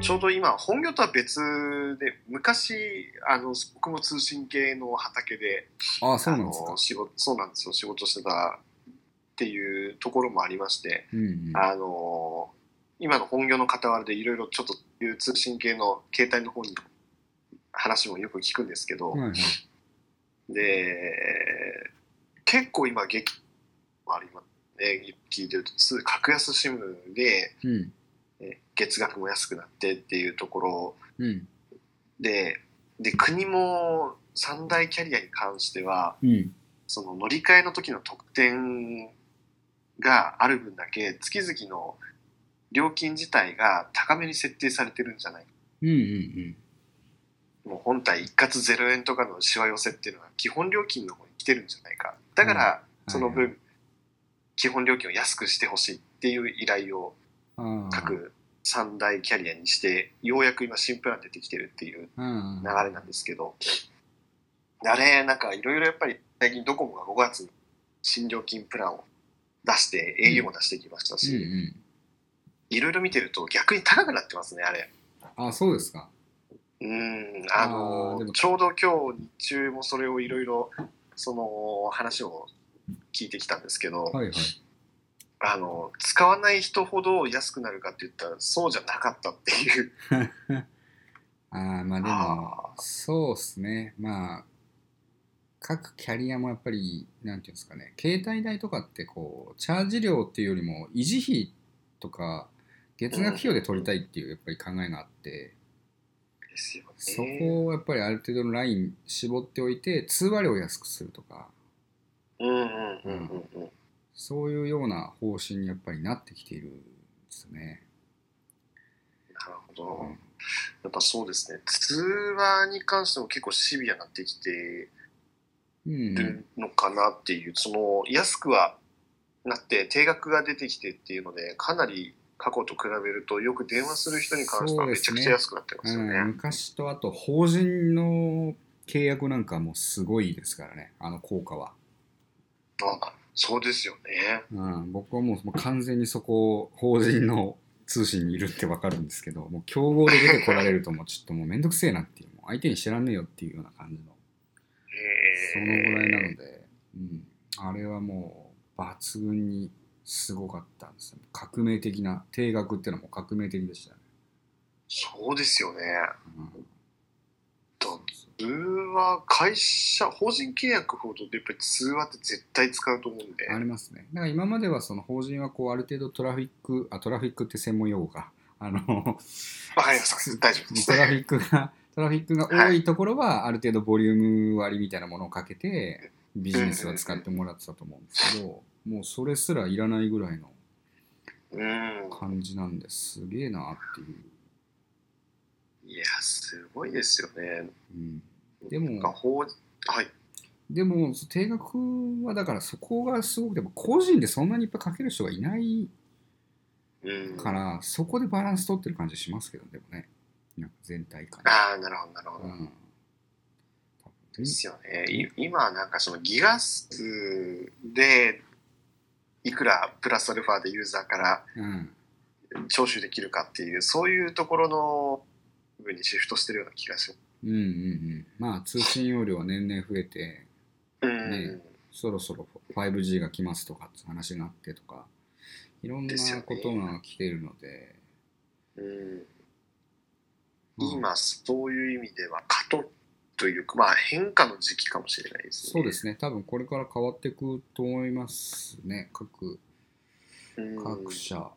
ちょうど今本業とは別で昔あの僕も通信系の畑でああ、そうなんですか。仕事そうなんですよ仕事してたっていうところもありまして、うんうん。あの今の本業の傍らでいろいろちょっという通信系の携帯の方に話もよく聞くんですけど、はいはい。で結構今激もありますね聞いてるとつ格安シムでうん。え月額も安くなってっていうところうん。でで国も三大キャリアに関してはうん。その乗り換えの時の特典がある分だけ月々の料金自体が高めに設定されてるんじゃないかうんうんもう本体一括0円とかのしわ寄せっていうのは基本料金の方に来てるんじゃないかだからうんその分、はい基本料金を安くしてほしいっていう依頼を。各三大キャリアにしてようやく今新プラン出てきてるっていう。流れなんですけど、あれ、なんかいろいろやっぱり最近ドコモが5月に新料金プランを出して、au も出してきましたうんし、うん。いろいろ見てると逆に高くなってますね、あれ。あ、そうですか。うん、あのちょうど今日日中もそれをいろいろ、その話を聞いてきたんですけど、はいはい。あの、使わない人ほど安くなるかって言ったらそうじゃなかったっていう。ああ、まあでも、そうっすね。まあ、各キャリアもやっぱり、なんていうんですかね、携帯代とかってこう、チャージ料っていうよりも、維持費とか、月額費用で取りたいっていうやっぱり考えがあって。そこをやっぱりある程度のライン絞っておいて、通話料を安くするとか、うんうんうんうんうん。そういうような方針にやっぱりなってきているんですね。なるほど。うんやっぱそうですね。通話に関しても結構シビアになってきてうんるのかなっていう、その安くはなって定額が出てきてっていうので、かなり過去と比べるとよく電話する人に関してはめちゃくちゃ安くなってますよね。うん、昔とあと法人の契約なんかもすごいですからねあの効果は、あそうですよね。うん、僕はもう完全にそこ法人の通信にいるって分かるんですけどもう競合で出てこられるともうちょっともうめんどくせえなっていうもう相手に知らんねえよっていうような感じのそのぐらいなので、うん、あれはもう抜群にすごかったんですよ革命的な定額っていうのはもう革命的でしたね、そうですよね。うんと通話、会社、法人契約ほどやっぱり通話って絶対使うと思うんで。ありますね。だから今まではその法人はこうある程度トラフィック、あ、トラフィックって専門用語か。あの、わかります。大丈夫です。トラフィックが、トラフィックが多いところはある程度ボリューム割みたいなものをかけてビジネスは使ってもらってたと思うんですけど、もうそれすらいらないぐらいのうん。感じなんですげえなっていう。いや、すごいですよね。うん、でもはい。でも定額はだからそこがすごくでも個人でそんなにいっぱいかける人がいないうん。から、そこでバランス取ってる感じしますけどでもねなんか全体感ああ、なるほど、なるほど。うんですよね。い今、なんかそのギガ数で、いくらプラスアルファでユーザーからうん徴収できるかっていう、そういうところの部分にシフトしてるような気がす。うんうんうんまあ通信容量は年々増えてうん。ねそろそろ 5G が来ますとかって話があってとかいろんなことが来てるので。うん。うん今、そういう意味では、過渡というか、まあ変化の時期かもしれないですね。そうですね。多分これから変わっていくと思いますね。各うん。各社